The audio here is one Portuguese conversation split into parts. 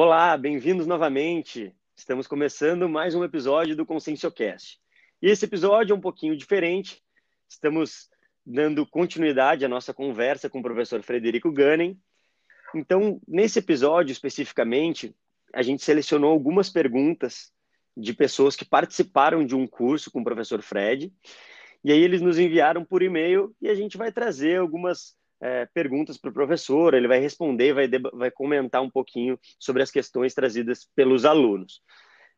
Olá, bem-vindos novamente. Estamos começando mais um episódio do Conscienciocast. E esse episódio é um pouquinho diferente. Estamos dando continuidade à nossa conversa com o professor Frederico Gannen. Então, nesse episódio especificamente, a gente selecionou algumas perguntas de pessoas que participaram de um curso com o professor Fred. E aí eles nos enviaram por e-mail e a gente vai trazer algumas é, perguntas para o professor, ele vai responder, vai, vai comentar um pouquinho sobre as questões trazidas pelos alunos.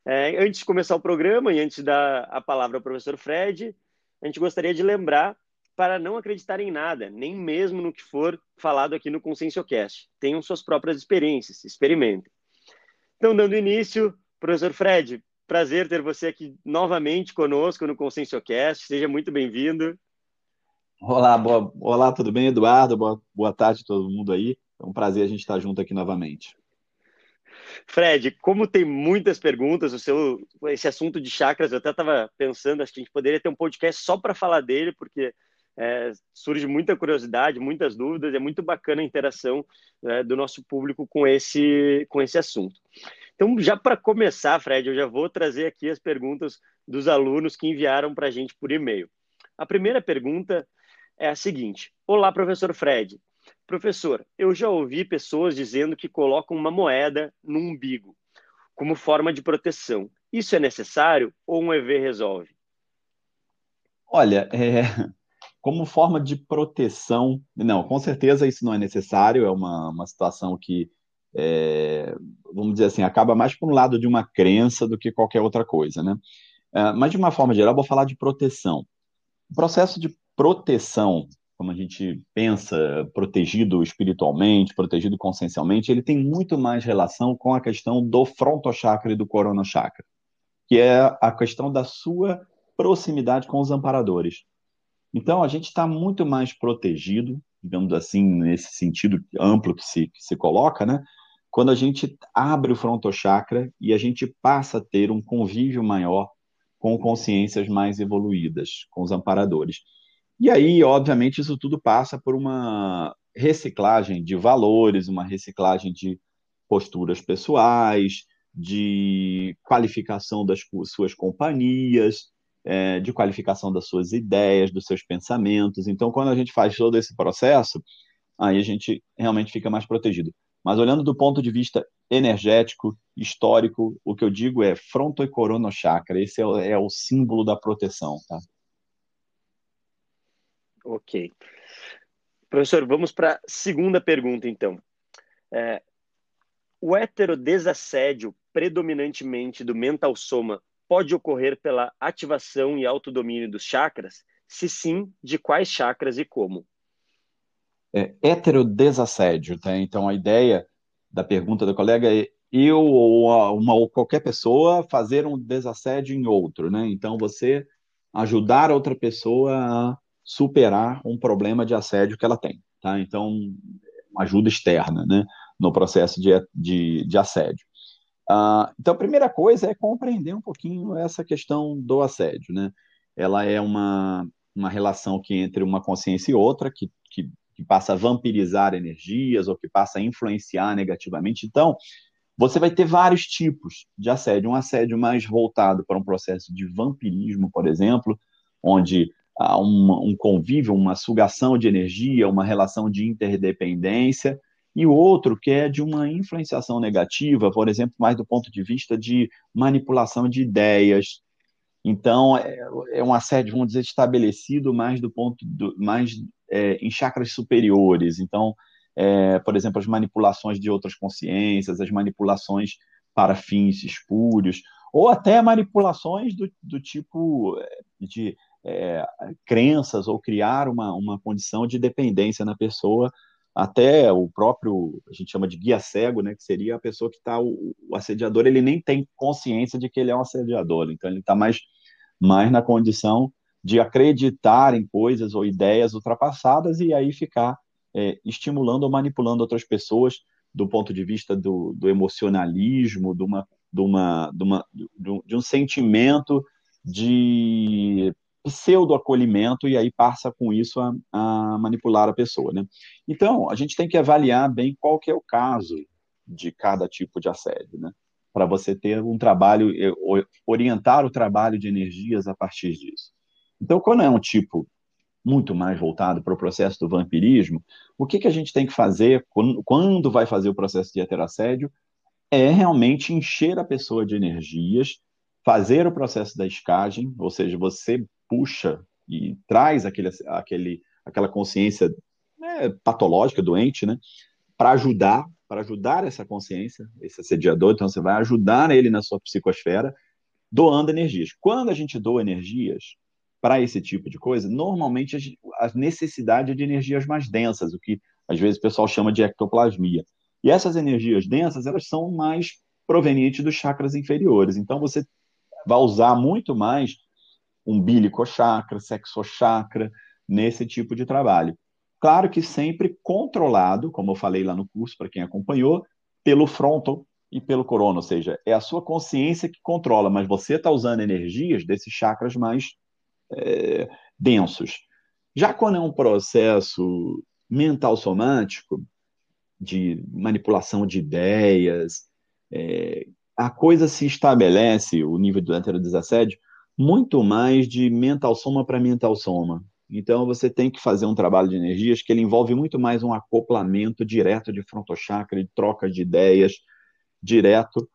É, antes de começar o programa e antes de dar a palavra ao professor Fred, a gente gostaria de lembrar para não acreditar em nada, nem mesmo no que for falado aqui no Conscienciocast. Tenham suas próprias experiências, experimentem. Então, dando início, professor Fred, prazer ter você aqui novamente conosco no Conscienciocast. Seja muito bem-vindo. Olá, boa, olá, tudo bem, Eduardo? Boa, boa tarde a todo mundo aí. É um prazer a gente estar junto aqui novamente. Fred, como tem muitas perguntas, o seu, esse assunto de chakras, eu até estava pensando, acho que a gente poderia ter um podcast só para falar dele, porque é, surge muita curiosidade, muitas dúvidas, é muito bacana a interação né, do nosso público com esse, com esse assunto. Então, já para começar, Fred, eu já vou trazer aqui as perguntas dos alunos que enviaram para a gente por e-mail. A primeira pergunta é a seguinte: Olá, professor Fred. Professor, eu já ouvi pessoas dizendo que colocam uma moeda no umbigo como forma de proteção. Isso é necessário ou um EV resolve? Olha, é, como forma de proteção, não, com certeza isso não é necessário, é uma, uma situação que, é, vamos dizer assim, acaba mais por um lado de uma crença do que qualquer outra coisa, né? É, mas de uma forma geral, vou falar de proteção. O processo de proteção, como a gente pensa, protegido espiritualmente, protegido consciencialmente, ele tem muito mais relação com a questão do frontochakra e do coronochakra, que é a questão da sua proximidade com os amparadores. Então, a gente está muito mais protegido, digamos assim, nesse sentido amplo que se, que se coloca, né? Quando a gente abre o frontochakra e a gente passa a ter um convívio maior com consciências mais evoluídas, com os amparadores. E aí, obviamente, isso tudo passa por uma reciclagem de valores, uma reciclagem de posturas pessoais, de qualificação das suas companhias, é, de qualificação das suas ideias, dos seus pensamentos. Então, quando a gente faz todo esse processo, aí a gente realmente fica mais protegido. Mas olhando do ponto de vista energético, histórico, o que eu digo é fronto e corono chakra. Esse é é o símbolo da proteção, tá? Ok. Professor, vamos para a segunda pergunta, então. É, o heterodesassédio predominantemente do mental soma pode ocorrer pela ativação e autodomínio dos chakras? Se sim, de quais chakras e como? É, heterodesassédio, tá? Então a ideia da pergunta do colega é eu ou uma ou qualquer pessoa fazer um desassédio em outro, né? Então você ajudar outra pessoa a superar um problema de assédio que ela tem, tá? Então, ajuda externa, né, no processo de, de, de assédio. Uh, então, a primeira coisa é compreender um pouquinho essa questão do assédio, né? Ela é uma, uma relação que entre uma consciência e outra, que, que, que passa a vampirizar energias ou que passa a influenciar negativamente. Então, você vai ter vários tipos de assédio. Um assédio mais voltado para um processo de vampirismo, por exemplo, onde um, convívio, uma sugação de energia, uma relação de interdependência, e o outro que é de uma influenciação negativa, por exemplo, mais do ponto de vista de manipulação de ideias. Então, é, é um assédio, vamos dizer, estabelecido mais do ponto do, mais é, em chakras superiores. Então, é, por exemplo, as manipulações de outras consciências, as manipulações para fins espúrios, ou até manipulações do, do tipo é, de é, crenças ou criar uma, uma condição de dependência na pessoa, até o próprio, a gente chama de guia cego, né, que seria a pessoa que está, o, o, assediador, ele nem tem consciência de que ele é um assediador, então ele está mais, mais na condição de acreditar em coisas ou ideias ultrapassadas e aí ficar é, estimulando ou manipulando outras pessoas do ponto de vista do, do emocionalismo, de, uma, de, uma, de, uma, de um sentimento de pseudo-acolhimento e aí passa com isso a, a, manipular a pessoa, né? Então, a gente tem que avaliar bem qual que é o caso de cada tipo de assédio, né? Para você ter um trabalho, orientar o trabalho de energias a partir disso. Então, quando é um tipo muito mais voltado para o processo do vampirismo, o que, que a gente tem que fazer quando, quando vai fazer o processo de heterassédio é realmente encher a pessoa de energias, fazer o processo da escagem, ou seja, você puxa e traz aquele, aquele, aquela consciência né, patológica, doente, né, para ajudar, para ajudar essa consciência, esse assediador, então você vai ajudar ele na sua psicosfera, doando energias. Quando a gente doa energias, para esse tipo de coisa, normalmente a necessidade é de energias mais densas, o que às vezes o pessoal chama de ectoplasmia. E essas energias densas, elas são mais provenientes dos chakras inferiores. Então você vai usar muito mais umbilico chakra, sexo chakra nesse tipo de trabalho. Claro que sempre controlado, como eu falei lá no curso para quem acompanhou, pelo frontal e pelo corona, ou seja, é a sua consciência que controla, mas você está usando energias desses chakras mais é, densos. Já quando é um processo mental somático, de manipulação de ideias, é, a coisa se estabelece, o nível do heterodesassédio, muito mais de mental soma para mental soma. Então você tem que fazer um trabalho de energias que ele envolve muito mais um acoplamento direto de frontochakra, de troca de ideias direto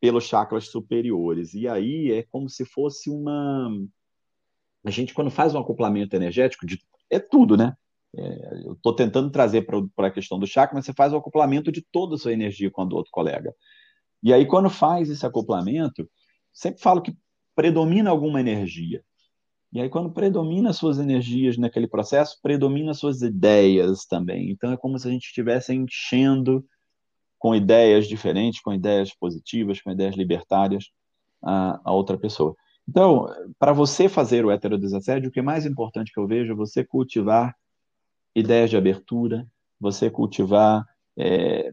pelos chakras superiores. E aí é como se fosse uma a gente, quando faz um acoplamento energético, de, é tudo, né? É, eu estou tentando trazer para a questão do chakra, mas você faz o acoplamento de toda a sua energia com a do outro colega. E aí, quando faz esse acoplamento, sempre falo que predomina alguma energia. E aí, quando predomina suas energias naquele processo, predomina suas ideias também. Então, é como se a gente estivesse enchendo com ideias diferentes, com ideias positivas, com ideias libertárias a, a outra pessoa. Então, para você fazer o heterodesassédio, o que é mais importante que eu vejo é você cultivar ideias de abertura, você cultivar, é,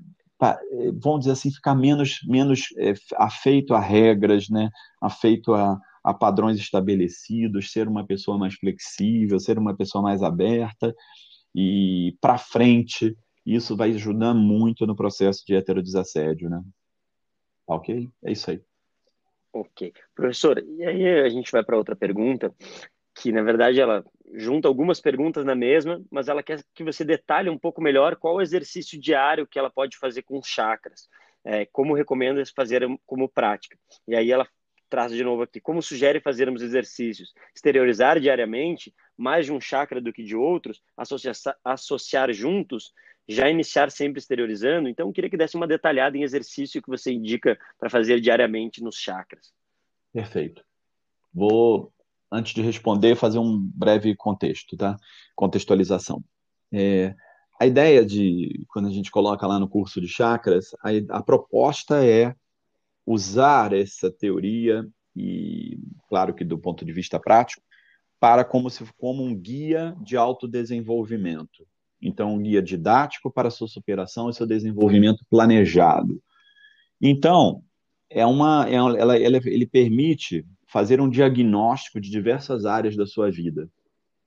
vamos dizer assim, ficar menos, menos é, afeito a regras, né? afeito a, a padrões estabelecidos, ser uma pessoa mais flexível, ser uma pessoa mais aberta e para frente. Isso vai ajudar muito no processo de heterodesassédio, né? Ok? É isso aí. Ok. Professor, e aí a gente vai para outra pergunta, que na verdade ela junta algumas perguntas na mesma, mas ela quer que você detalhe um pouco melhor qual o exercício diário que ela pode fazer com os chakras, é, como recomenda fazer como prática. E aí ela traz de novo aqui, como sugere fazermos exercícios, exteriorizar diariamente mais de um chakra do que de outros, associar, associar juntos já iniciar sempre exteriorizando. Então, eu queria que desse uma detalhada em exercício que você indica para fazer diariamente nos chakras. Perfeito. Vou, antes de responder, fazer um breve contexto, tá? Contextualização. É, a ideia de, quando a gente coloca lá no curso de chakras, a, a proposta é usar essa teoria, e claro que do ponto de vista prático, para como, se, como um guia de autodesenvolvimento. Então, um guia didático para sua superação e seu desenvolvimento planejado. Então, é uma, é, ela, ela, ele permite fazer um diagnóstico de diversas áreas da sua vida.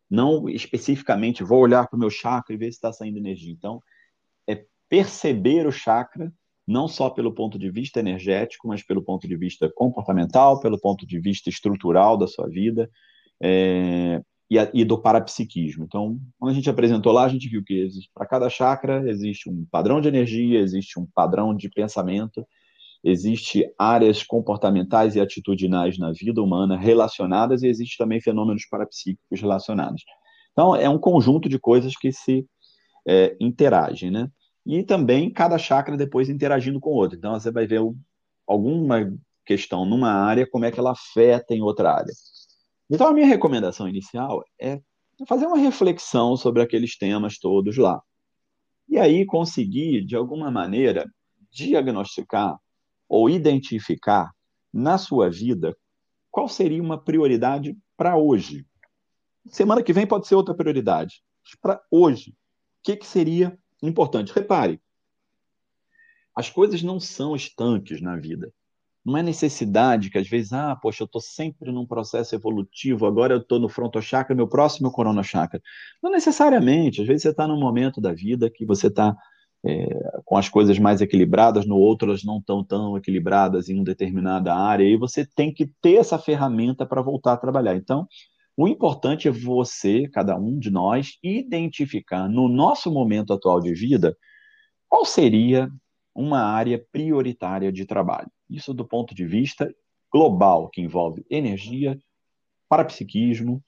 Não especificamente, vou olhar para o meu chakra e ver se está saindo energia. Então, é perceber o chakra, não só pelo ponto de vista energético, mas pelo ponto de vista comportamental, pelo ponto de vista estrutural da sua vida, é, e, a, e, do parapsiquismo. Então, quando a gente apresentou lá, a gente viu que para cada chakra existe um padrão de energia, existe um padrão de pensamento, existe áreas comportamentais e atitudinais na vida humana relacionadas e existe também fenômenos parapsíquicos relacionados. Então, é um conjunto de coisas que se é, interagem, né? E também cada chakra depois interagindo com o outro. Então, você vai ver alguma questão numa área, como é que ela afeta em outra área. Então, a minha recomendação inicial é fazer uma reflexão sobre aqueles temas todos lá. E aí conseguir, de alguma maneira, diagnosticar ou identificar na sua vida qual seria uma prioridade para hoje. Semana que vem pode ser outra prioridade. Para hoje, o que, que seria importante? Repare, as coisas não são estanques na vida. Não é necessidade que às vezes, ah, poxa, eu estou sempre num processo evolutivo, agora eu estou no frontochakra, meu próximo é o coronochakra. Não necessariamente, às vezes você está num momento da vida que você está é, com as coisas mais equilibradas, no outro elas não estão tão equilibradas em uma determinada área, e você tem que ter essa ferramenta para voltar a trabalhar. Então, o importante é você, cada um de nós, identificar no nosso momento atual de vida qual seria uma área prioritária de trabalho. Isso do ponto de vista global, que envolve energia, parapsiquismo,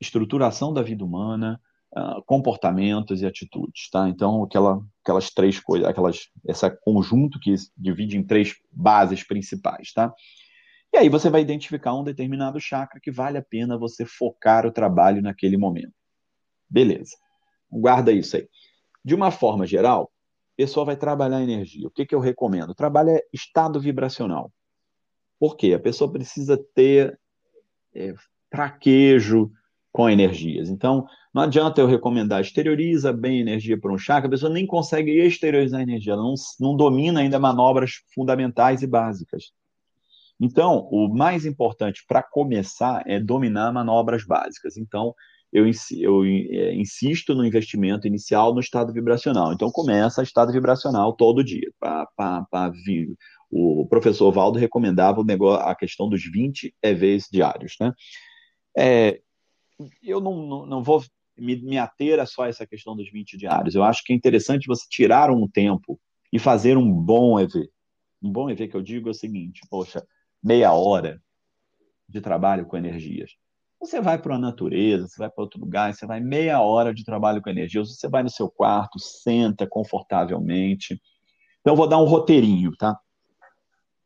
estruturação da vida humana, uh, comportamentos e atitudes, tá? Então, aquela, aquelas três coisas, aquelas, esse conjunto que divide em três bases principais, tá? E aí você vai identificar um determinado chakra que vale a pena você focar o trabalho naquele momento. Beleza. Guarda isso aí. De uma forma geral, a pessoa vai trabalhar energia. O que, que eu recomendo? Trabalho é estado vibracional. Por quê? A pessoa precisa ter é, traquejo com energias. Então, não adianta eu recomendar, exterioriza bem energia para um chakra, a pessoa nem consegue exteriorizar a energia, ela não, não domina ainda manobras fundamentais e básicas. Então, o mais importante para começar é dominar manobras básicas. Então, eu, eu é, insisto no investimento inicial no estado vibracional. Então, começa estado vibracional todo dia. Pá, pá, pá, o professor Valdo recomendava o negócio, a questão dos 20 EVs diários. Né? É, eu não, não, não vou me, me ater a só essa questão dos 20 diários. Eu acho que é interessante você tirar um tempo e fazer um bom EV. Um bom EV que eu digo é o seguinte: poxa, meia hora de trabalho com energias. Você vai para a natureza, você vai para outro lugar, você vai meia hora de trabalho com energias. Você vai no seu quarto, senta confortavelmente. Então, vou dar um roteirinho, tá?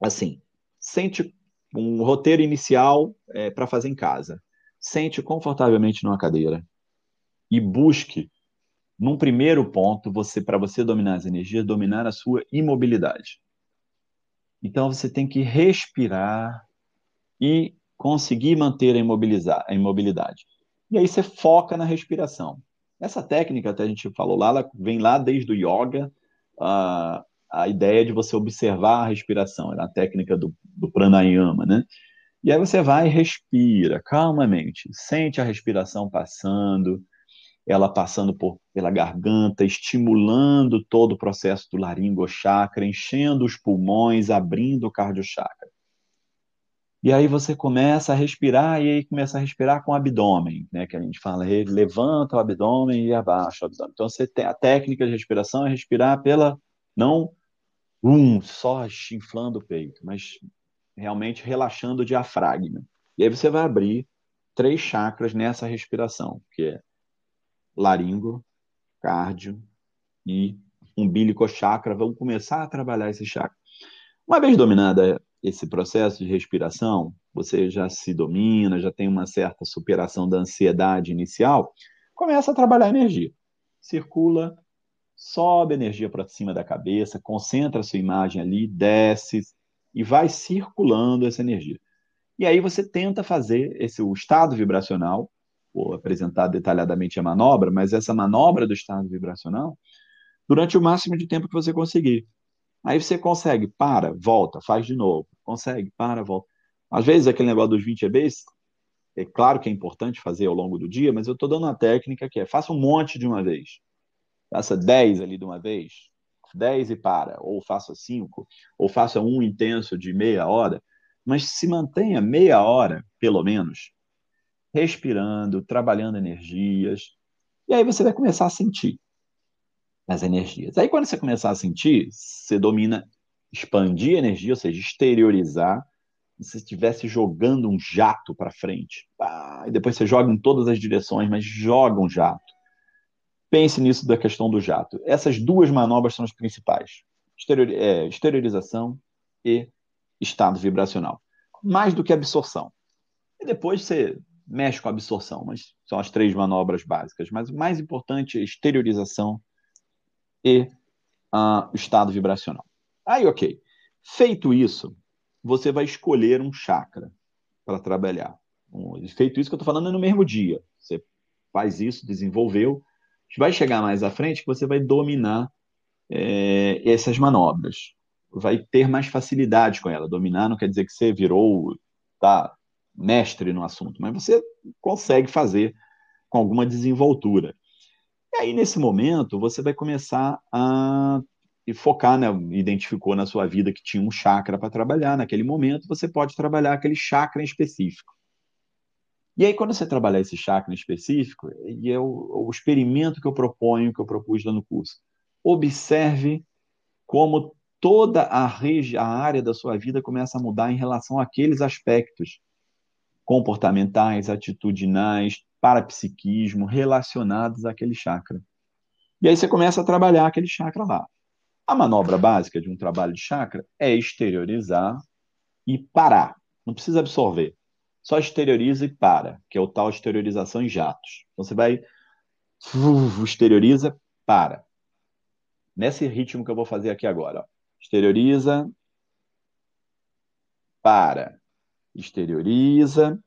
Assim, sente um roteiro inicial é, para fazer em casa. Sente confortavelmente numa cadeira e busque, num primeiro ponto, você para você dominar as energias, dominar a sua imobilidade. Então você tem que respirar e conseguir manter a, a imobilidade. E aí você foca na respiração. Essa técnica, até a gente falou lá, ela vem lá desde o yoga, a, a ideia de você observar a respiração, é a técnica do, do pranayama, né? E aí você vai e respira calmamente, sente a respiração passando, ela passando por, pela garganta, estimulando todo o processo do laringochakra, enchendo os pulmões, abrindo o cardiochakra. E aí você começa a respirar e aí começa a respirar com o abdômen, né? Que a gente fala, levanta o abdômen e abaixa o abdômen. Então você tem a técnica de respiração é respirar pela não um só inflando o peito, mas realmente relaxando o diafragma. E aí você vai abrir três chakras nessa respiração, que é laringo, cardio e umbilical chakra, vamos começar a trabalhar esse chakra. Uma vez dominada esse processo de respiração, você já se domina, já tem uma certa superação da ansiedade inicial, começa a trabalhar a energia. Circula, sobe energia para cima da cabeça, concentra a sua imagem ali, desce e vai circulando essa energia. E aí você tenta fazer esse o estado vibracional vou apresentar detalhadamente a manobra, mas essa manobra do estado vibracional durante o máximo de tempo que você conseguir. Aí você consegue, para, volta, faz de novo. Consegue, para, volta. Às vezes aquele negócio dos 20 EBs, é claro que é importante fazer ao longo do dia, mas eu estou dando uma técnica que é faça um monte de uma vez. Faça 10 ali de uma vez, 10 e para, ou faça 5, ou faça um intenso de meia hora, mas se mantenha meia hora, pelo menos, respirando, trabalhando energias. E aí você vai começar a sentir as energias. Aí quando você começar a sentir, você domina expandir a energia, ou seja, exteriorizar, se estivesse jogando um jato para frente. Ah, e depois você joga em todas as direções, mas joga um jato. Pense nisso da questão do jato. Essas duas manobras são as principais: Exterior, é, exteriorização e estado vibracional. Mais do que absorção. E depois você mexe com a absorção, mas são as três manobras básicas. Mas o mais importante é exteriorização e uh, estado vibracional. Aí, ok. Feito isso, você vai escolher um chakra para trabalhar. Feito isso que eu estou falando é no mesmo dia. Você faz isso, desenvolveu. Vai chegar mais à frente que você vai dominar é, essas manobras. Vai ter mais facilidade com ela. Dominar não quer dizer que você virou, tá mestre no assunto, mas você consegue fazer com alguma desenvoltura. E aí, nesse momento, você vai começar a focar, né? Identificou na sua vida que tinha um chakra para trabalhar naquele momento, você pode trabalhar aquele chakra em específico. E aí, quando você trabalhar esse chakra em específico, e é o, o experimento que eu proponho, que eu propus lá no curso, observe como toda a, a área da sua vida começa a mudar em relação àqueles aspectos comportamentais, atitudinais, parapsiquismo relacionados àquele chakra. E aí você começa a trabalhar aquele chakra lá. A manobra básica de um trabalho de chakra é exteriorizar e parar. Não precisa absorver. Só exterioriza e para, que é o tal exteriorização em jatos. Então você vai exterioriza, para. Nesse ritmo que eu vou fazer aqui agora. Ó. Exterioriza, para. Exterioriza,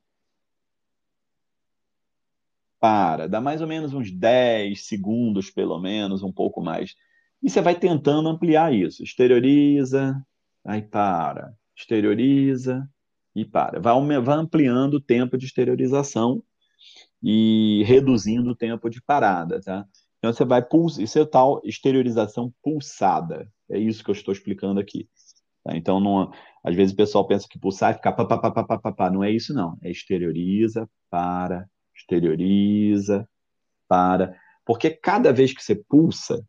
para. Dá mais ou menos uns 10 segundos, pelo menos, um pouco mais. E você vai tentando ampliar isso. Exterioriza, aí para. Exterioriza e para. Vai, vai ampliando o tempo de exteriorização e reduzindo o tempo de parada, tá? Então você vai pulsar, isso é tal exteriorização pulsada. É isso que eu estou explicando aqui. Tá? Então, não, às vezes o pessoal pensa que pulsar é ficar pá, pá, pá, pá, pá, pá, pá. Não é isso, não. É exterioriza, para, exterioriza, para. Porque cada vez que você pulsa,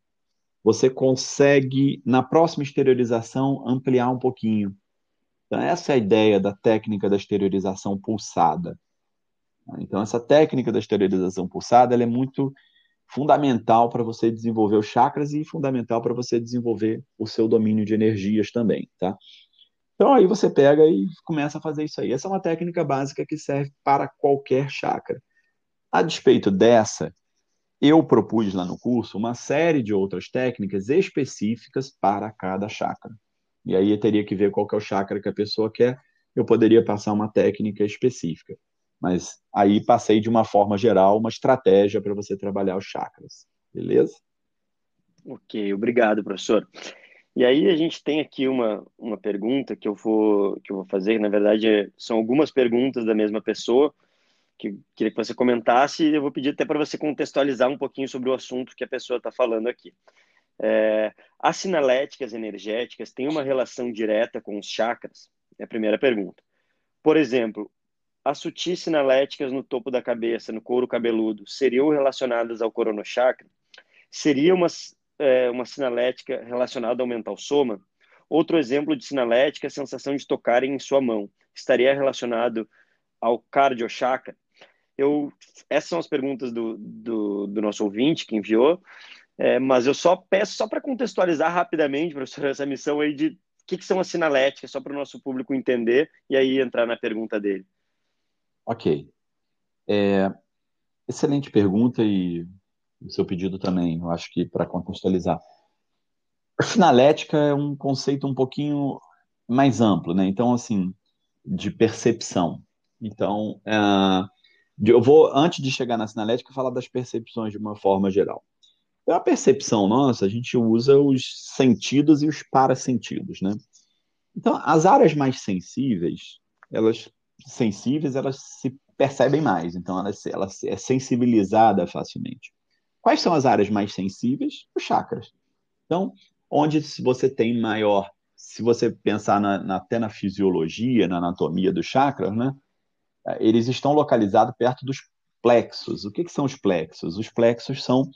você consegue, na próxima exteriorização, ampliar um pouquinho. Então, essa é a ideia da técnica da exteriorização pulsada. Então, essa técnica da exteriorização pulsada ela é muito fundamental para você desenvolver os chakras e fundamental para você desenvolver o seu domínio de energias também, tá? Então aí você pega e começa a fazer isso aí. Essa é uma técnica básica que serve para qualquer chakra. A despeito dessa, eu propus lá no curso uma série de outras técnicas específicas para cada chakra. E aí eu teria que ver qual que é o chakra que a pessoa quer. Eu poderia passar uma técnica específica. Mas aí passei de uma forma geral uma estratégia para você trabalhar os chakras. Beleza? Ok, obrigado, professor. E aí a gente tem aqui uma, uma pergunta que eu vou que eu vou fazer, na verdade são algumas perguntas da mesma pessoa que queria que você comentasse e eu vou pedir até para você contextualizar um pouquinho sobre o assunto que a pessoa está falando aqui. É, as sinaléticas energéticas têm uma relação direta com os chakras? É a primeira pergunta. Por exemplo, as sutis sinaléticas no topo da cabeça, no couro cabeludo, seriam relacionadas ao coronochakra? Seria uma, é, uma sinalética relacionada ao mental soma? Outro exemplo de sinalética é a sensação de tocar em sua mão. Estaria relacionado ao cardiochakra? Eu, essas são as perguntas do, do, do nosso ouvinte que enviou, é, mas eu só peço, só para contextualizar rapidamente, professor, essa missão aí de o que, que são as sinaléticas, só para o nosso público entender e aí entrar na pergunta dele. Ok. É, excelente pergunta e o seu pedido também, eu acho que para contextualizar. A sinalética é um conceito um pouquinho mais amplo, né? Então, assim, de percepção. Então, uh, eu vou, antes de chegar na sinalética, falar das percepções de uma forma geral. A percepção nossa, a gente usa os sentidos e os parasentidos, né? Então, as áreas mais sensíveis, elas sensíveis, elas se percebem mais, então ela, ela é sensibilizada facilmente. Quais são as áreas mais sensíveis? Os chakras. Então, onde você tem maior, se você pensar na, na, até na fisiologia, na anatomia dos chakras, né? Eles estão localizados perto dos plexos. O que, que são os plexos? Os plexos são,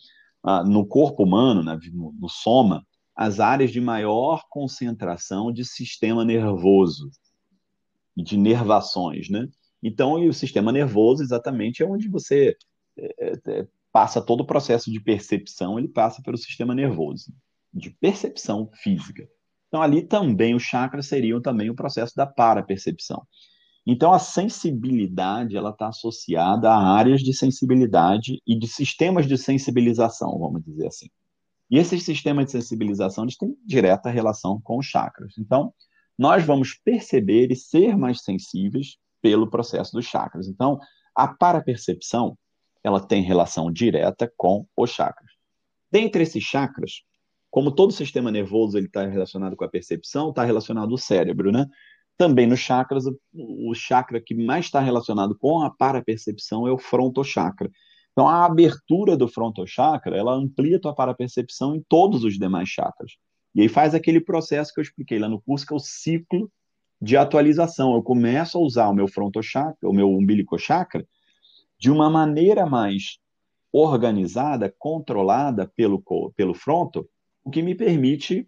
ah, no corpo humano, no, no soma, as áreas de maior concentração de sistema nervoso de nervações, né? Então, e o sistema nervoso exatamente é onde você é, é, passa todo o processo de percepção, ele passa pelo sistema nervoso, de percepção física. Então, ali também os chakras seriam também o processo da parapercepção. Então, a sensibilidade ela está associada a áreas de sensibilidade e de sistemas de sensibilização, vamos dizer assim. E esses sistemas de sensibilização eles têm direta relação com os chakras. Então, nós vamos perceber e ser mais sensíveis pelo processo dos chakras. Então, a parapercepção, ela tem relação direta com os chakras. Dentre esses chakras, como todo sistema nervoso ele está relacionado com a percepção, está relacionado ao cérebro, né? Também nos chakras, o chakra que mais está relacionado com a parapercepção é o frontochakra. Então, a abertura do frontochakra, ela amplia a tua parapercepção em todos os demais chakras. E aí faz aquele processo que eu expliquei lá no curso, que é o ciclo de atualização. Eu começo a usar o meu frontochakra, o meu umbilicochakra, de uma maneira mais organizada, controlada pelo, pelo fronto, o que me permite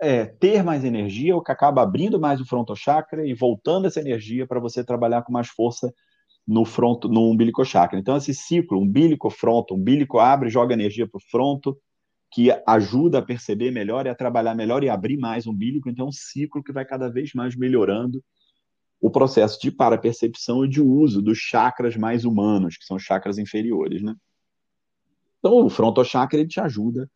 é, ter mais energia, o que acaba abrindo mais o frontochakra e voltando essa energia para você trabalhar com mais força no fronto, no umbilico chakra. Então, esse ciclo, umbilico, fronto, umbilico abre, joga energia para o fronto, que ajuda a perceber melhor e a trabalhar melhor e abrir mais o umbilico. Então, é um ciclo que vai cada vez mais melhorando o processo de parapercepção e de uso dos chakras mais humanos, que são chakras inferiores, né? Então, o frontochakra ele te ajuda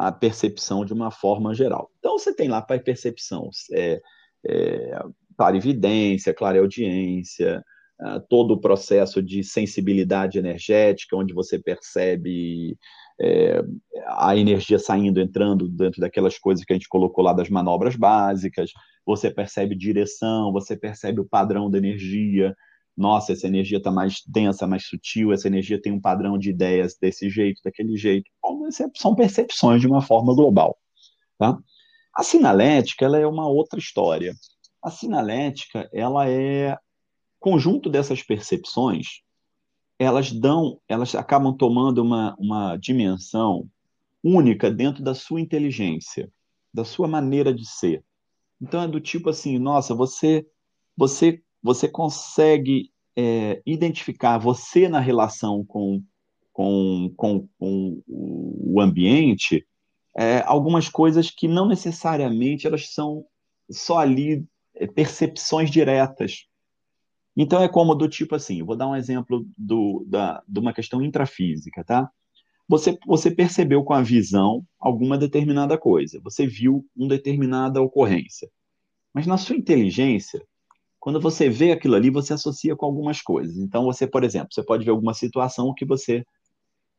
a percepção de uma forma geral. Então, você tem lá para percepção, é, é, clarividência, clareaudiência, é, todo o processo de sensibilidade energética, onde você percebe é, a energia saindo, entrando dentro daquelas coisas que a gente colocou lá das manobras básicas, você percebe direção, você percebe o padrão da energia, nossa, essa energia está mais densa, mais sutil, essa energia tem um padrão de ideias desse jeito, daquele jeito. Bom, são percepções de uma forma global. Tá? A sinalética ela é uma outra história. A sinalética ela é conjunto dessas percepções, elas dão, elas acabam tomando uma, uma dimensão única dentro da sua inteligência, da sua maneira de ser. Então é do tipo assim, nossa, você você você consegue é, identificar você na relação com, com, com, com o ambiente é, algumas coisas que não necessariamente elas são só ali é, percepções diretas. Então é como do tipo assim, vou dar um exemplo do, da, de uma questão intrafísica, tá? Você, você percebeu com a visão alguma determinada coisa, você viu uma determinada ocorrência. Mas na sua inteligência, quando você vê aquilo ali, você associa com algumas coisas. Então, você, por exemplo, você pode ver alguma situação que você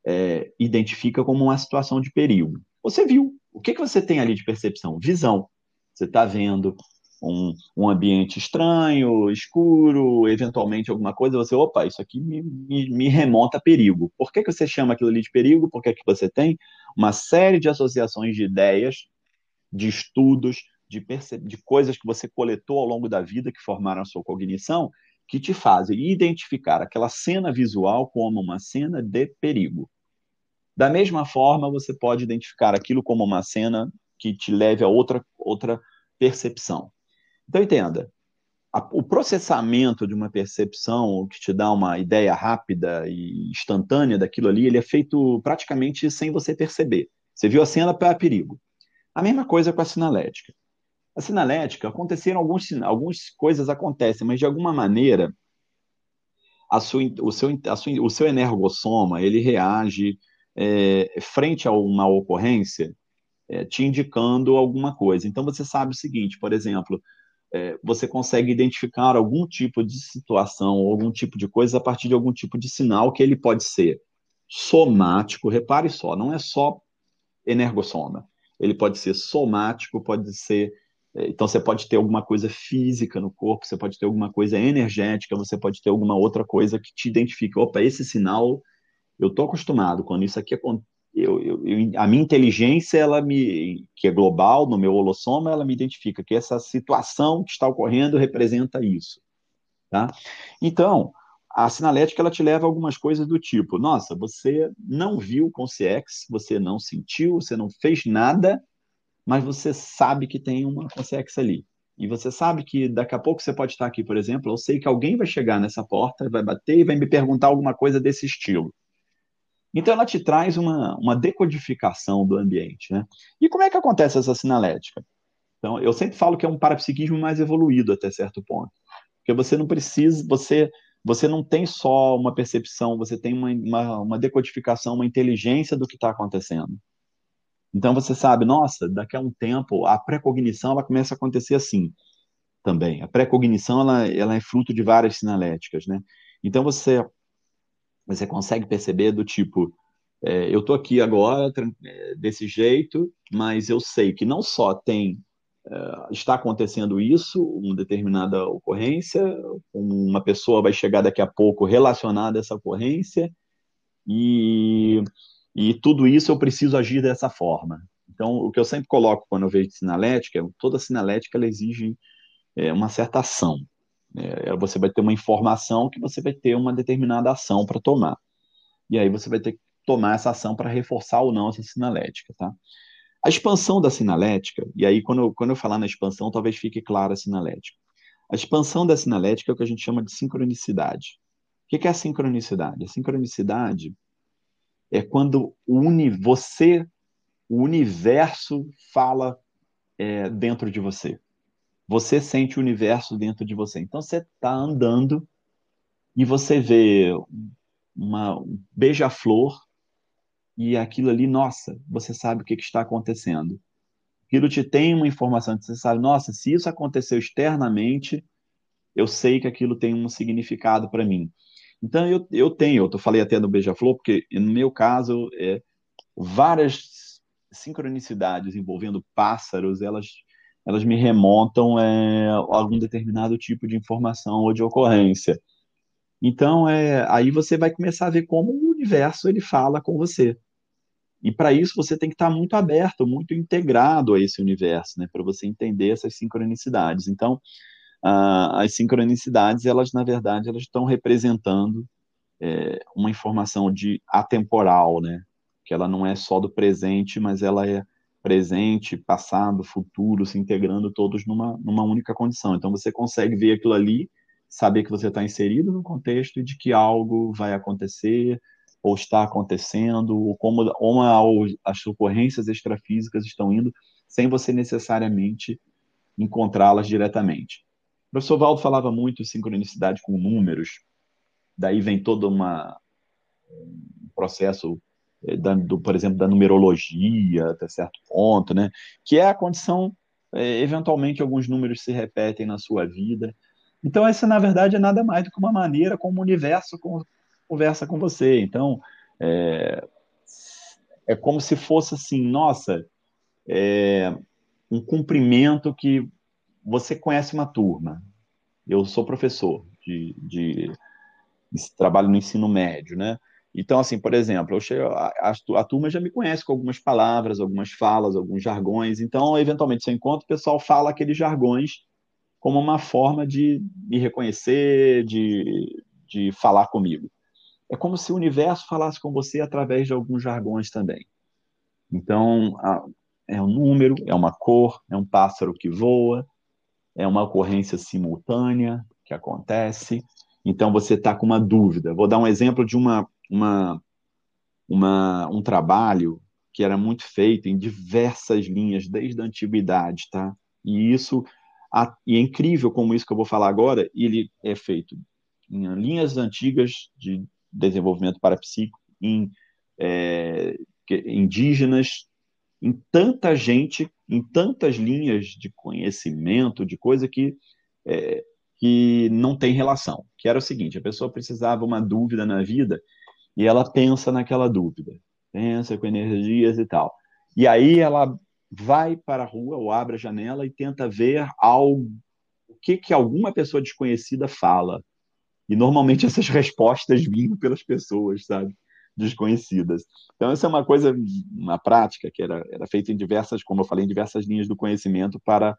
é, identifica como uma situação de perigo. Você viu. O que, que você tem ali de percepção? Visão. Você está vendo um, um, ambiente estranho, escuro, eventualmente alguma coisa, você, opa, isso aqui me, me, me remonta a perigo. Por que, que você chama aquilo ali de perigo? Porque que você tem uma série de associações de ideias, de estudos, de, de coisas que você coletou ao longo da vida que formaram a sua cognição, que te fazem identificar aquela cena visual como uma cena de perigo. Da mesma forma, você pode identificar aquilo como uma cena que te leve a outra, outra percepção. Então, entenda, a, o processamento de uma percepção que te dá uma ideia rápida e instantânea daquilo ali, ele é feito praticamente sem você perceber. Você viu a cena para perigo. A mesma coisa com a sinalética. A sinalética, aconteceram alguns, algumas coisas acontecem, mas de alguma maneira a sua, o, seu, a sua, o seu energossoma ele reage é, frente a uma ocorrência, é, te indicando alguma coisa. Então você sabe o seguinte, por exemplo, é, você consegue identificar algum tipo de situação, algum tipo de coisa a partir de algum tipo de sinal que ele pode ser somático. Repare só, não é só energossoma. Ele pode ser somático, pode ser então, você pode ter alguma coisa física no corpo, você pode ter alguma coisa energética, você pode ter alguma outra coisa que te identifique. Opa, esse sinal, eu estou acostumado. Quando isso aqui eu, eu, eu, a minha inteligência, ela me, que é global, no meu holossoma, ela me identifica que essa situação que está ocorrendo representa isso. Tá? Então, a sinalética ela te leva a algumas coisas do tipo: nossa, você não viu com CX, você não sentiu, você não fez nada, mas você sabe que tem uma consex ali. E você sabe que daqui a pouco você pode estar aqui, por exemplo, eu sei que alguém vai chegar nessa porta, vai bater e vai me perguntar alguma coisa desse estilo. Então ela te traz uma, uma decodificação do ambiente. Né? E como é que acontece essa sinalética? Então, eu sempre falo que é um parapsiquismo mais evoluído até certo ponto. Porque você não precisa, você, você não tem só uma percepção, você tem uma, uma, uma decodificação, uma inteligência do que está acontecendo. Então você sabe, nossa, daqui a um tempo a pré-cognição ela começa a acontecer assim também. A pré-cognição ela, ela é fruto de várias sinaléticas, né? Então você você consegue perceber do tipo, é, eu estou aqui agora é, desse jeito, mas eu sei que não só tem é, está acontecendo isso, uma determinada ocorrência, uma pessoa vai chegar daqui a pouco relacionada a essa ocorrência, e, e tudo isso eu preciso agir dessa forma. Então, o que eu sempre coloco quando eu vejo sinalética, é toda sinalética ela exige é, uma certa ação. É, você vai ter uma informação que você vai ter uma determinada ação para tomar. E aí você vai ter que tomar essa ação para reforçar ou não essa sinalética, tá? A expansão da sinalética, e aí quando eu, quando eu falar na expansão, talvez fique clara a sinalética. A expansão da sinalética é o que a gente chama de sincronicidade. O que é a sincronicidade? A sincronicidade é quando uni, você, o universo, fala é, dentro de você. Você sente o universo dentro de você. Então você está andando e você vê uma beija-flor e aquilo ali, nossa, você sabe o que, que está acontecendo. Aquilo te tem uma informação, você sabe, nossa, se isso aconteceu externamente, eu sei que aquilo tem um significado para mim. Então, eu, eu tenho, eu falei até no Beija-Flor, porque no meu caso, é, várias sincronicidades envolvendo pássaros, elas, elas me remontam é, a algum determinado tipo de informação ou de ocorrência. Então, é, aí você vai começar a ver como o universo ele fala com você. E para isso você tem que estar muito aberto, muito integrado a esse universo, né, para você entender essas sincronicidades. Então, as sincronicidades, elas na verdade, elas estão representando é, uma informação de atemporal, né, que ela não é só do presente, mas ela é presente, passado, futuro, se integrando todos numa, numa única condição. Então você consegue ver aquilo ali saber que você está inserido no contexto e de que algo vai acontecer ou está acontecendo, ou como ou as ocorrências extrafísicas estão indo, sem você necessariamente encontrá-las diretamente. O professor Valdo falava muito sincronicidade com números, daí vem todo uma, um processo, eh, da, do, por exemplo, da numerologia, até certo ponto, né? que é a condição, é, eventualmente, alguns números se repetem na sua vida, então, essa, na verdade, é nada mais do que uma maneira como o universo conversa com você. Então, é, é como se fosse assim, nossa, é, um cumprimento que você conhece uma turma. Eu sou professor de, de, de trabalho no ensino médio, né? Então, assim, por exemplo, eu chego, a, a, a, turma já me conhece com algumas palavras, algumas falas, alguns jargões. Então, eventualmente, se eu encontro, o pessoal fala aqueles jargões como uma forma de me reconhecer, de, de falar comigo. É como se o universo falasse com você através de alguns jargões também. Então, é um número, é uma cor, é um pássaro que voa, é uma ocorrência simultânea que acontece. Então, você está com uma dúvida. Vou dar um exemplo de uma, uma, uma, um trabalho que era muito feito em diversas linhas, desde a antiguidade, tá? E isso e é incrível como isso que eu vou falar agora, ele é feito em linhas antigas de desenvolvimento parapsíquico, em é, indígenas, em tanta gente, em tantas linhas de conhecimento, de coisa que, é, que não tem relação. Que era o seguinte: a pessoa precisava uma dúvida na vida e ela pensa naquela dúvida, pensa com energias e tal. E aí ela vai para a rua ou abre a janela e tenta ver algo, o que, que alguma pessoa desconhecida fala. E normalmente essas respostas vinham pelas pessoas, sabe? Desconhecidas. Então, essa é uma coisa, uma prática que era, era feita em diversas, como eu falei, em diversas linhas do conhecimento para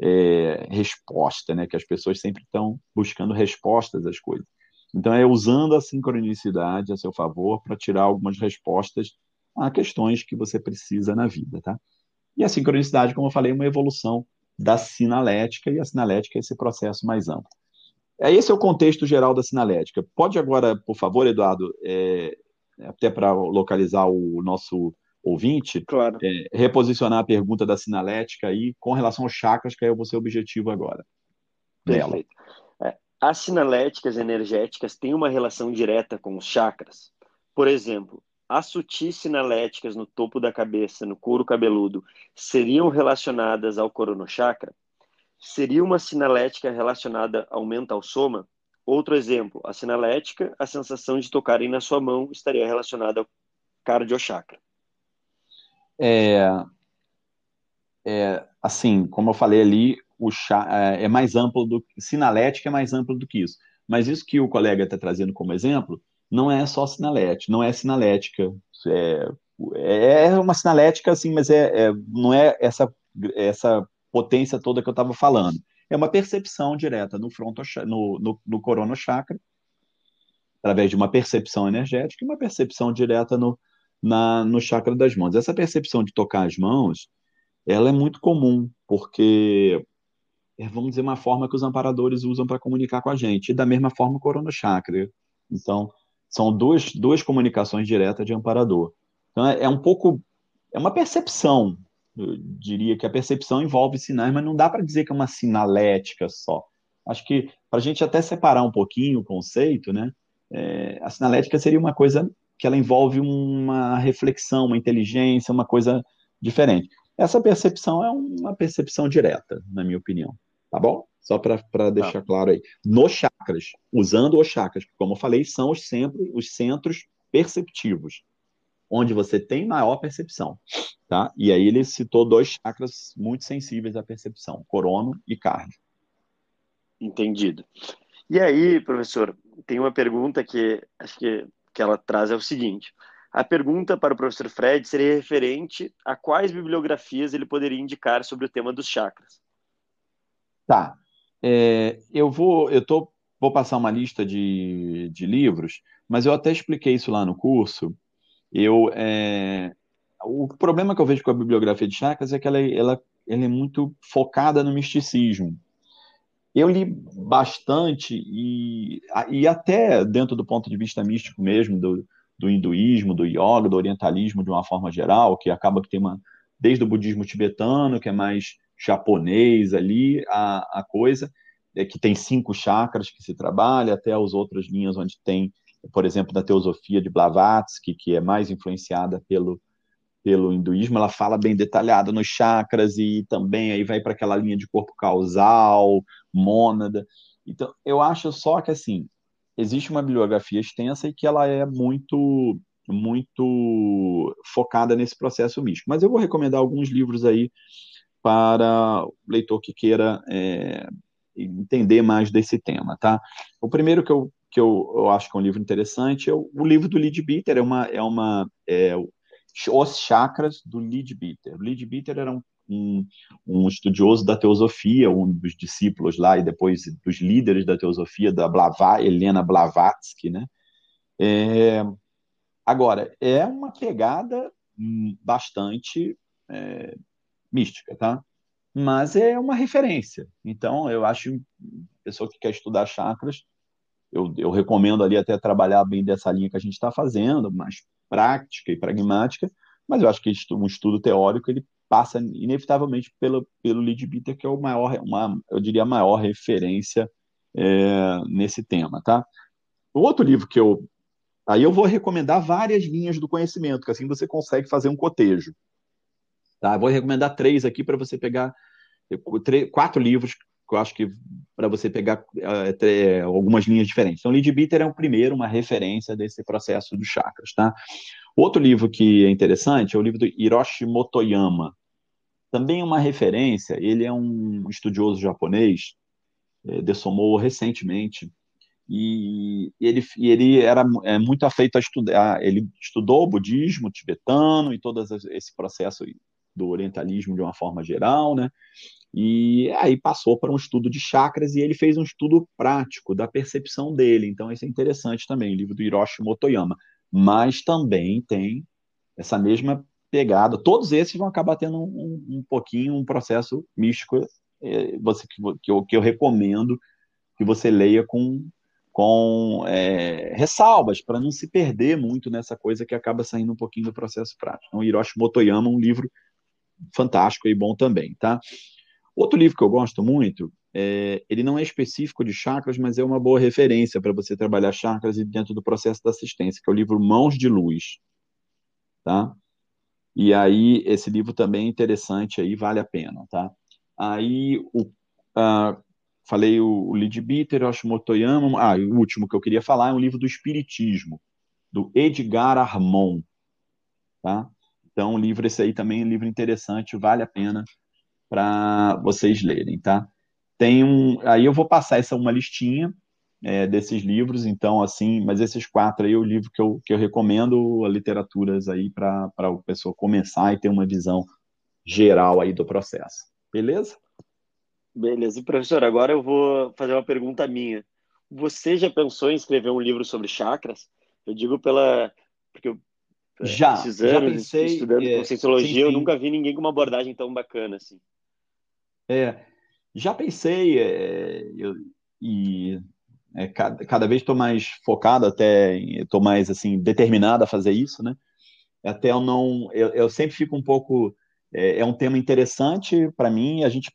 é, resposta, né? Que as pessoas sempre estão buscando respostas às coisas. Então, é usando a sincronicidade a seu favor para tirar algumas respostas a questões que você precisa na vida, tá? E a sincronicidade, como eu falei, é uma evolução da sinalética, e a sinalética é esse processo mais amplo. É, esse é o contexto geral da sinalética. Pode agora, por favor, Eduardo, é, até para localizar o nosso ouvinte, claro. é, reposicionar a pergunta da sinalética aí com relação aos chakras, que aí é o seu objetivo agora. Perfeito. É, as sinaléticas energéticas têm uma relação direta com os chakras. Por exemplo, as sutis sinaléticas no topo da cabeça, no couro cabeludo, seriam relacionadas ao coronochakra? Seria uma sinalética relacionada ao mental soma? Outro exemplo, a sinalética, a sensação de tocarem na sua mão estaria relacionada ao cardiochakra. É, é, assim, como eu falei ali, o chá, é, é mais amplo do sinalética é mais amplo do que isso. Mas isso que o colega está trazendo como exemplo não é só sinalética, não é sinalética. É, é uma sinalética, assim, mas é, é, não é essa, essa potência toda que eu estava falando. É uma percepção direta no, fronto, no, no, no coronochakra, através de uma percepção energética e uma percepção direta no, na, no chakra das mãos. Essa percepção de tocar as mãos, ela é muito comum, porque é, vamos dizer, uma forma que os amparadores usam para comunicar com a gente, e da mesma forma o corona chakra. Então, são duas, duas comunicações diretas de amparador. Então, é, é um pouco, é uma percepção, eu diria que a percepção envolve sinais, mas não dá para dizer que é uma sinalética só. Acho que, para a gente até separar um pouquinho o conceito, né, é, a sinalética seria uma coisa que ela envolve uma reflexão, uma inteligência, uma coisa diferente. Essa percepção é uma percepção direta, na minha opinião. Tá bom? Só para deixar tá. claro aí. Nos chakras, usando os chakras, que, como eu falei, são os, sempre, os centros perceptivos, onde você tem maior percepção. Tá? E aí ele citou dois chakras muito sensíveis à percepção, corono e cardio. Entendido. E aí, professor, tem uma pergunta que acho que, que ela traz é o seguinte. A pergunta para o professor Fred seria referente a quais bibliografias ele poderia indicar sobre o tema dos chakras. Tá. É, eu vou, eu tô, vou passar uma lista de, de livros, mas eu até expliquei isso lá no curso. Eu, é, o problema que eu vejo com a bibliografia de Chakras é que ela, ela, ela é muito focada no misticismo. Eu li bastante e, e até dentro do ponto de vista místico mesmo, do, do hinduísmo, do yoga, do orientalismo de uma forma geral, que acaba que tem uma desde o budismo tibetano, que é mais japonês ali, a, a coisa, é que tem cinco chakras que se trabalha, até as outras linhas onde tem, por exemplo, da teosofia de Blavatsky, que é mais influenciada pelo, pelo hinduísmo, ela fala bem detalhada nos chakras e também aí vai para aquela linha de corpo causal, mônada. Então, eu acho só que assim, existe uma bibliografia extensa e que ela é muito muito focada nesse processo místico. Mas eu vou recomendar alguns livros aí para o leitor que queira é, entender mais desse tema, tá? O primeiro que eu, que eu, eu acho que é um livro interessante é o, o livro do Leadbeater, é uma, é uma é, Os Chakras do Leadbeater. O Leadbeater era um, um, um, estudioso da teosofia, um dos discípulos lá, e depois dos líderes da teosofia, da Blava, Helena Blavatsky, né? É, agora, é uma pegada hum, bastante é, mística, tá? Mas é uma referência. Então, eu acho pessoa que quer estudar chakras, eu, eu recomendo ali até trabalhar bem dessa linha que a gente está fazendo, mais prática e pragmática, mas eu acho que um estudo teórico ele passa inevitavelmente pelo, pelo Leadbeater, que é o maior, uma, eu diria, a maior referência é, nesse tema, tá? Outro livro que eu. Aí eu vou recomendar várias linhas do conhecimento, que assim você consegue fazer um cotejo. Tá? Vou recomendar três aqui para você pegar quatro livros eu acho que para você pegar uh, algumas linhas diferentes. Então, Lead Beater é o primeiro, uma referência desse processo dos chakras, tá? Outro livro que é interessante é o livro do Hiroshi Motoyama. Também uma referência, ele é um estudioso japonês, é, dessomou recentemente, e ele, ele era é, muito afeito a estudar, ele estudou o budismo tibetano e todo esse processo do orientalismo de uma forma geral, né? E aí passou para um estudo de chakras e ele fez um estudo prático da percepção dele. Então isso é interessante também, o livro do Hiroshi Motoyama. Mas também tem essa mesma pegada. Todos esses vão acabar tendo um, um pouquinho um processo místico é, você, que, eu, que eu recomendo que você leia com, com é, ressalvas, para não se perder muito nessa coisa que acaba saindo um pouquinho do processo prático. Então, Hiroshi Motoyama, um livro fantástico e bom também, tá? Outro livro que eu gosto muito, é, ele não é específico de chakras, mas é uma boa referência para você trabalhar chakras e dentro do processo da assistência, que é o livro Mãos de Luz, tá? E aí, esse livro também é interessante aí, vale a pena, tá? Aí, o, uh, falei o, o Yoshi Motoyama, ah, o último que eu queria falar é um livro do Espiritismo, do Edgar Armon, tá? Então, o livro esse aí também é um livro interessante, vale a pena para vocês lerem, tá? Tem um, aí eu vou passar essa uma listinha é, desses livros, então, assim, mas esses quatro aí é o livro que eu, que eu recomendo, literaturas aí para a pessoa começar e ter uma visão geral aí do processo. Beleza? Beleza. E, professor, agora eu vou fazer uma pergunta minha. Você já pensou em escrever um livro sobre chakras? Eu digo pela. Porque eu, é, já, esses anos, já pensei, estudando é, Conscienciologia, eu nunca vi ninguém com uma abordagem tão bacana assim. É, já pensei, é, eu, e é, cada, cada vez estou mais focado, até estou mais assim determinado a fazer isso, né? Até eu não, eu, eu sempre fico um pouco é, é um tema interessante para mim. A gente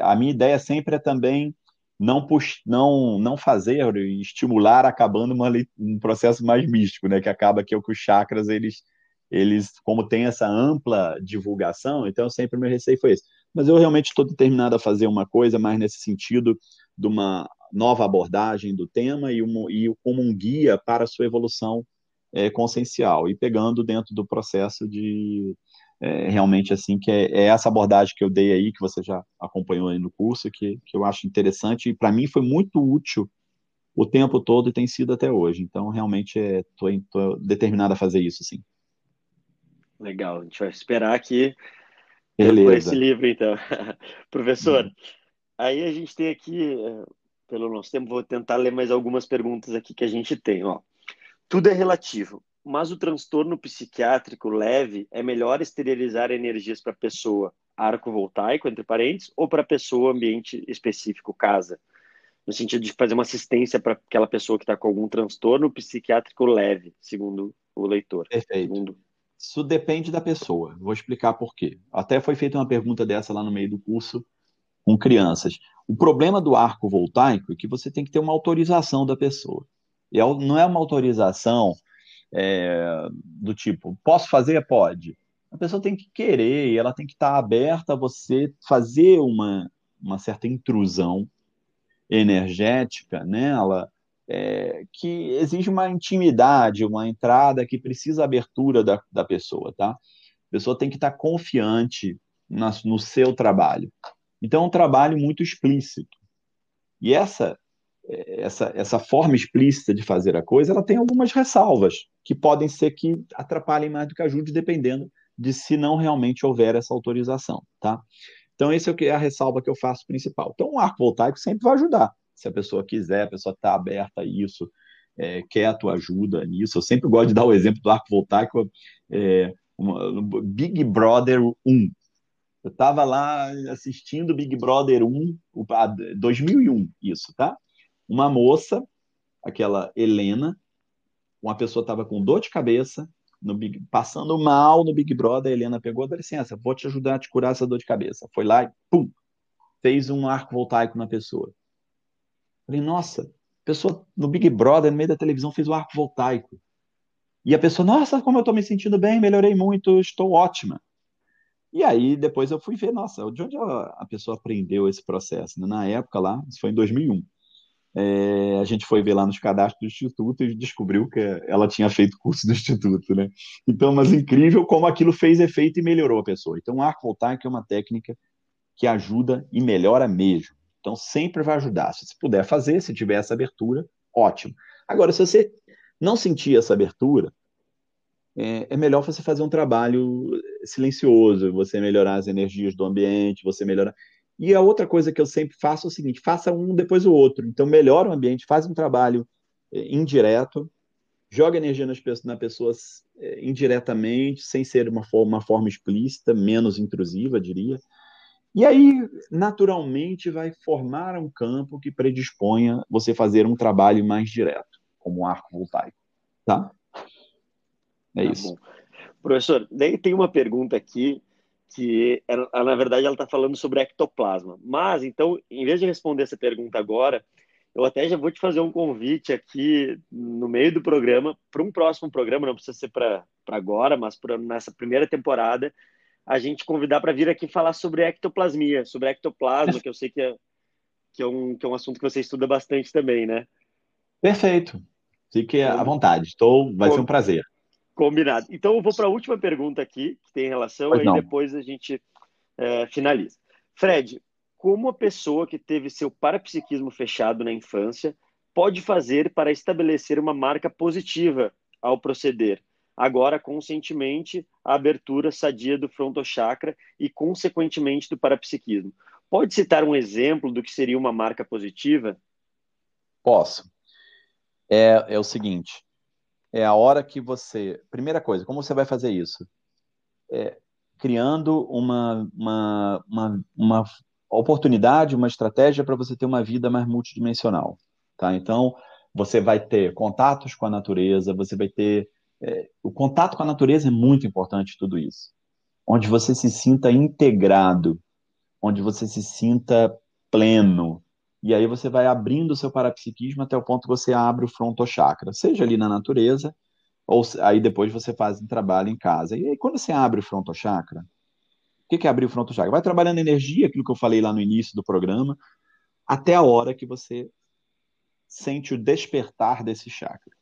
a minha ideia sempre é também não pux, não não fazer estimular acabando uma, um processo mais místico, né? Que acaba que, que os chakras eles eles como tem essa ampla divulgação, então sempre meu receio foi esse. Mas eu realmente estou determinado a fazer uma coisa mais nesse sentido de uma nova abordagem do tema e, um, e como um guia para a sua evolução é, consciencial e pegando dentro do processo de é, realmente assim que é, é, essa abordagem que eu dei aí que você já acompanhou aí no curso que, que eu acho interessante e para mim foi muito útil o tempo todo e tem sido até hoje. Então realmente estou é, determinado a fazer isso sim. Legal. A gente vai esperar aqui por esse livro então professor uhum. aí a gente tem aqui é, pelo nosso tempo, vou tentar ler mais algumas perguntas aqui que a gente tem. Ó. Tudo é relativo, mas o transtorno psiquiátrico leve é melhor esterilizar energias para a pessoa arco voltaico, entre parênteses, ou para a pessoa ambiente específico, casa? No sentido de fazer uma assistência para aquela pessoa que está com algum transtorno psiquiátrico leve, segundo o leitor. Perfeito. Segundo... Isso depende da pessoa. Vou explicar por quê. Até foi feita uma pergunta dessa lá no meio do curso com crianças. O problema do arco voltaico é que você tem que ter uma autorização da pessoa. E é não é uma autorização é, do tipo, posso fazer? Pode. A pessoa tem que querer ela tem que estar aberta a você fazer uma, uma certa intrusão energética nela, é, que exige uma intimidade, uma entrada que precisa abertura da, da pessoa, tá? A pessoa tem que estar confiante na, no seu trabalho. Então, é um trabalho muito explícito. E essa, essa, essa forma explícita de fazer a coisa, ela tem algumas ressalvas, que podem ser que atrapalhem mais do que ajudem, dependendo de se não realmente houver essa autorização, tá? Então, esse é a ressalva que eu faço principal. Então, o arco voltaico sempre vai ajudar. Se a pessoa quiser, a pessoa está aberta a isso, é, quer a tua ajuda nisso. Eu sempre gosto de dar o exemplo do arco voltaico, é, uma, Big Brother 1. Eu estava lá assistindo Big Brother 1, 2001, isso, tá? Uma moça, aquela Helena, uma pessoa estava com dor de cabeça, Big, passando mal no Big Brother, a Helena pegou, dá licença, vou te ajudar a te curar essa dor de cabeça. Foi lá e, pum, fez um arco voltaico na pessoa. Falei, nossa, a pessoa no Big Brother, no meio da televisão, fez o arco voltaico. E a pessoa, nossa, como eu estou me sentindo bem, melhorei muito, estou ótima. E aí depois eu fui ver, nossa, de onde a pessoa aprendeu esse processo? Né? Na época lá, isso foi em 2001. É, a gente foi ver lá nos cadastros do Instituto e descobriu que ela tinha feito curso do Instituto, né? Então, mas incrível como aquilo fez efeito e melhorou a pessoa. Então, o arco voltaico é uma técnica que ajuda e melhora mesmo. Então, sempre vai ajudar. Se você puder fazer, se tiver essa abertura, ótimo. Agora, se você não sentir essa abertura, é, é, melhor você fazer um trabalho silencioso, você melhorar as energias do ambiente, você melhorar. E a outra coisa que eu sempre faço é o seguinte: faça um depois o outro. Então, melhora o ambiente, faz um trabalho é, indireto, joga energia nas pessoas, na pessoa é, indiretamente, sem ser uma forma, uma forma explícita, menos intrusiva, diria. E aí, naturalmente, vai formar um campo que predisponha você fazer um trabalho mais direto, como um arco voltaico. Tá? É tá isso. Bom. Professor, daí tem uma pergunta aqui que, na verdade, ela está falando sobre ectoplasma. Mas, então, em vez de responder essa pergunta agora, eu até já vou te fazer um convite aqui no meio do programa, para um próximo programa, não precisa ser para agora, mas para nessa primeira temporada, a gente convidar para vir aqui falar sobre ectoplasmia, sobre ectoplasma, que eu sei que é, que, é um, que é um assunto que você estuda bastante também, né? Perfeito. Fique à vontade. Estou, vai ser um prazer. Combinado. Então eu vou para a última pergunta aqui, que tem relação, e depois a gente é, finaliza. Fred, como a pessoa que teve seu parapsiquismo fechado na infância pode fazer para estabelecer uma marca positiva ao proceder? Agora, conscientemente, a abertura sadia do frontochakra e, consequentemente, do parapsiquismo. Pode citar um exemplo do que seria uma marca positiva? Posso. É, é o seguinte: é a hora que você. Primeira coisa, como você vai fazer isso? É, criando uma, uma, uma, uma oportunidade, uma estratégia para você ter uma vida mais multidimensional. Tá? Então, você vai ter contatos com a natureza, você vai ter. É, o contato com a natureza é muito importante, tudo isso. Onde você se sinta integrado, onde você se sinta pleno. E aí você vai abrindo o seu parapsiquismo até o ponto que você abre o frontochakra, seja ali na natureza, ou aí depois você faz um trabalho em casa. E aí quando você abre o frontochakra, o que é abrir o frontochakra? Vai trabalhando energia, aquilo que eu falei lá no início do programa, até a hora que você sente o despertar desse chakra.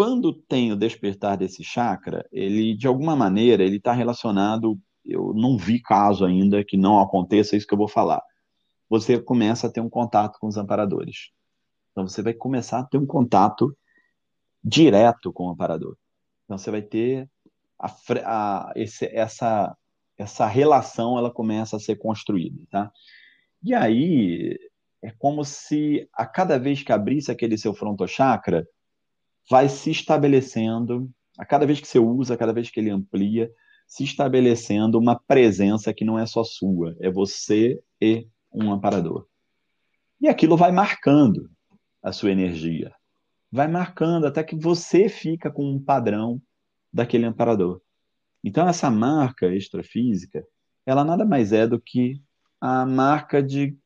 Quando tem o despertar desse chakra, ele de alguma maneira ele está relacionado. Eu não vi caso ainda que não aconteça isso que eu vou falar. Você começa a ter um contato com os amparadores. Então você vai começar a ter um contato direto com o amparador. Então você vai ter a, a, esse, essa essa relação ela começa a ser construída, tá? E aí é como se a cada vez que abrisse aquele seu frontochakra, vai se estabelecendo, a cada vez que você usa, a cada vez que ele amplia, se estabelecendo uma presença que não é só sua, é você e um amparador. E aquilo vai marcando a sua energia. Vai marcando até que você fica com um padrão daquele amparador. Então, essa marca extrafísica, ela nada mais é do que a marca de,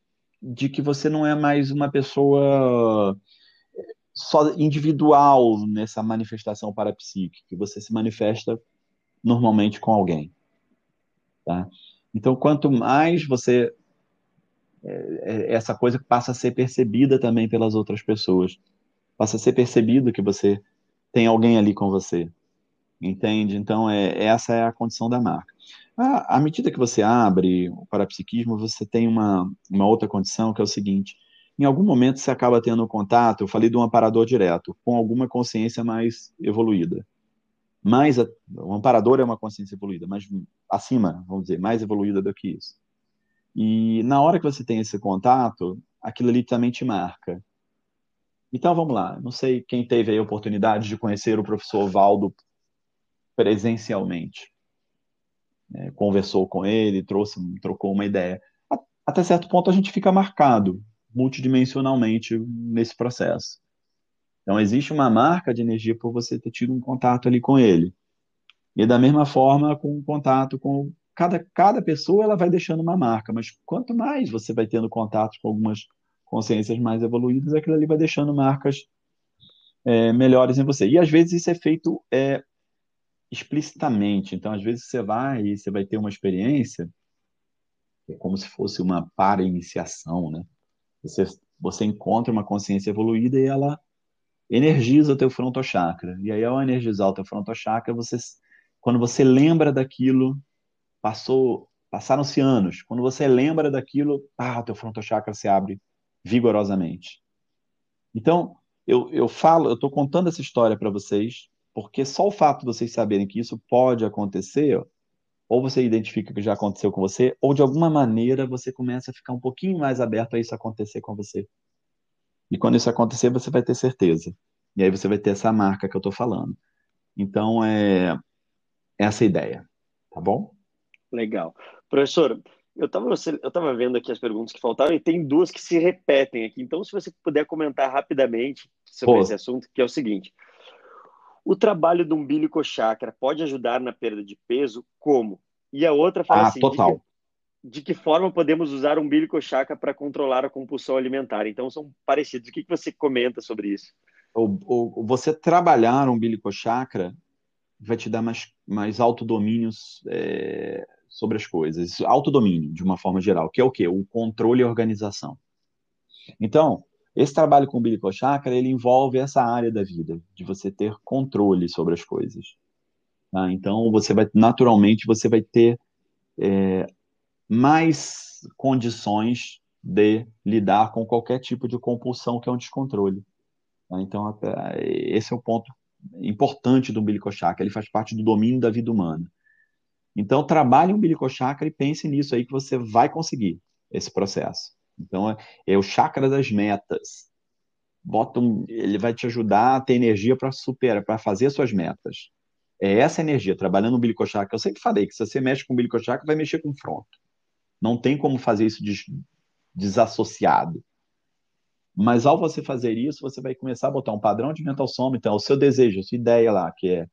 de que você não é mais uma pessoa só individual nessa manifestação parapsíquica, que você se manifesta normalmente com alguém. Tá? Então, quanto mais você. É, é, essa coisa passa a ser percebida também pelas outras pessoas. Passa a ser percebido que você tem alguém ali com você. Entende? Então, é, essa é a condição da marca. À, à medida que você abre o parapsiquismo, você tem uma, uma outra condição que é o seguinte: em algum momento você acaba tendo contato, eu falei de um amparador direto, com alguma consciência mais evoluída. Mais, um amparador é uma consciência evoluída, mas acima, vamos dizer, mais evoluída do que isso. E na hora que você tem esse contato, aquilo ali também te marca. Então vamos lá, não sei quem teve a oportunidade de conhecer o professor Valdo presencialmente. É, conversou com ele, trouxe, trocou uma ideia. Até certo ponto a gente fica marcado multidimensionalmente nesse processo. Então existe uma marca de energia por você ter tido um contato ali com ele. E da mesma forma com o contato com cada cada pessoa ela vai deixando uma marca, mas quanto mais você vai tendo contato com algumas consciências mais evoluídas, aquilo ali vai deixando marcas é, melhores em você. E às vezes isso é feito é, explicitamente. Então, às vezes, você vai e você vai ter uma experiência, é como se fosse uma para-iniciação, né? Você, você encontra uma consciência evoluída e ela energiza o teu frontochakra. E aí, ao energizar o teu frontochakra, você, quando você lembra daquilo, passou, passaram-se anos. Quando você lembra daquilo, ah, teu frontochakra se abre vigorosamente. Então, eu, eu falo, eu estou contando essa história para vocês porque só o fato de vocês saberem que isso pode acontecer, ou você identifica que já aconteceu com você, ou de alguma maneira você começa a ficar um pouquinho mais aberto a isso acontecer com você. E quando isso acontecer, você vai ter certeza. E aí você vai ter essa marca que eu estou falando. Então, é essa a ideia. Tá bom? Legal. Professor, eu estava eu tava vendo aqui as perguntas que faltaram e tem duas que se repetem aqui. Então, se você puder comentar rapidamente sobre Pô. esse assunto, que é o seguinte. O trabalho do umbilico chakra pode ajudar na perda de peso? Como? E a outra fala ah, assim: total. De, que, de que forma podemos usar o umbilico chakra para controlar a compulsão alimentar? Então são parecidos. O que, que você comenta sobre isso? O, o, você trabalhar o umbilico chakra vai te dar mais, mais autodomínios é, sobre as coisas. Autodomínio, de uma forma geral, que é o quê? O controle e organização. Então, esse trabalho com o umbilical chakra, ele envolve essa área da vida, de você ter controle sobre as coisas. Tá? Então, você vai, naturalmente, você vai ter é, mais condições de lidar com qualquer tipo de compulsão que é um descontrole. Tá? Então, esse é o ponto importante do umbilical chakra, ele faz parte do domínio da vida humana. Então, trabalhe o umbilical chakra e pense nisso aí que você vai conseguir esse processo. Então, é, é o chakra das metas. Bota um, ele vai te ajudar a ter energia para superar, para fazer suas metas. É essa energia, trabalhando no umbilical chakra. Eu sempre falei que se você mexe com o umbilical chakra, vai mexer com o fronto. Não tem como fazer isso des, desassociado. Mas ao você fazer isso, você vai começar a botar um padrão de mental soma. Então, o seu desejo, a sua ideia lá, que é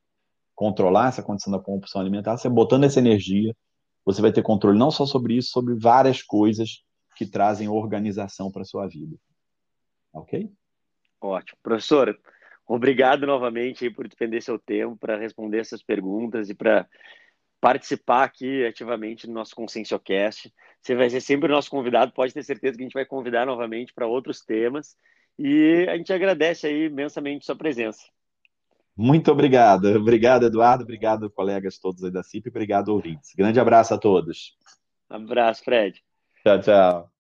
controlar essa condição da compulsão alimentar, você botando essa energia, você vai ter controle não só sobre isso, sobre várias coisas que trazem organização para a sua vida. Ok? Ótimo. Professor, obrigado novamente por despender seu tempo para responder essas perguntas e para participar aqui ativamente do nosso ConsciencioCast. Você vai ser sempre o nosso convidado, pode ter certeza que a gente vai convidar novamente para outros temas. E a gente agradece aí imensamente sua presença. Muito obrigado. Obrigado, Eduardo. Obrigado, colegas todos aí da CIP. Obrigado, ouvintes. Grande abraço a todos. Um abraço, Fred. Tchau, tchau.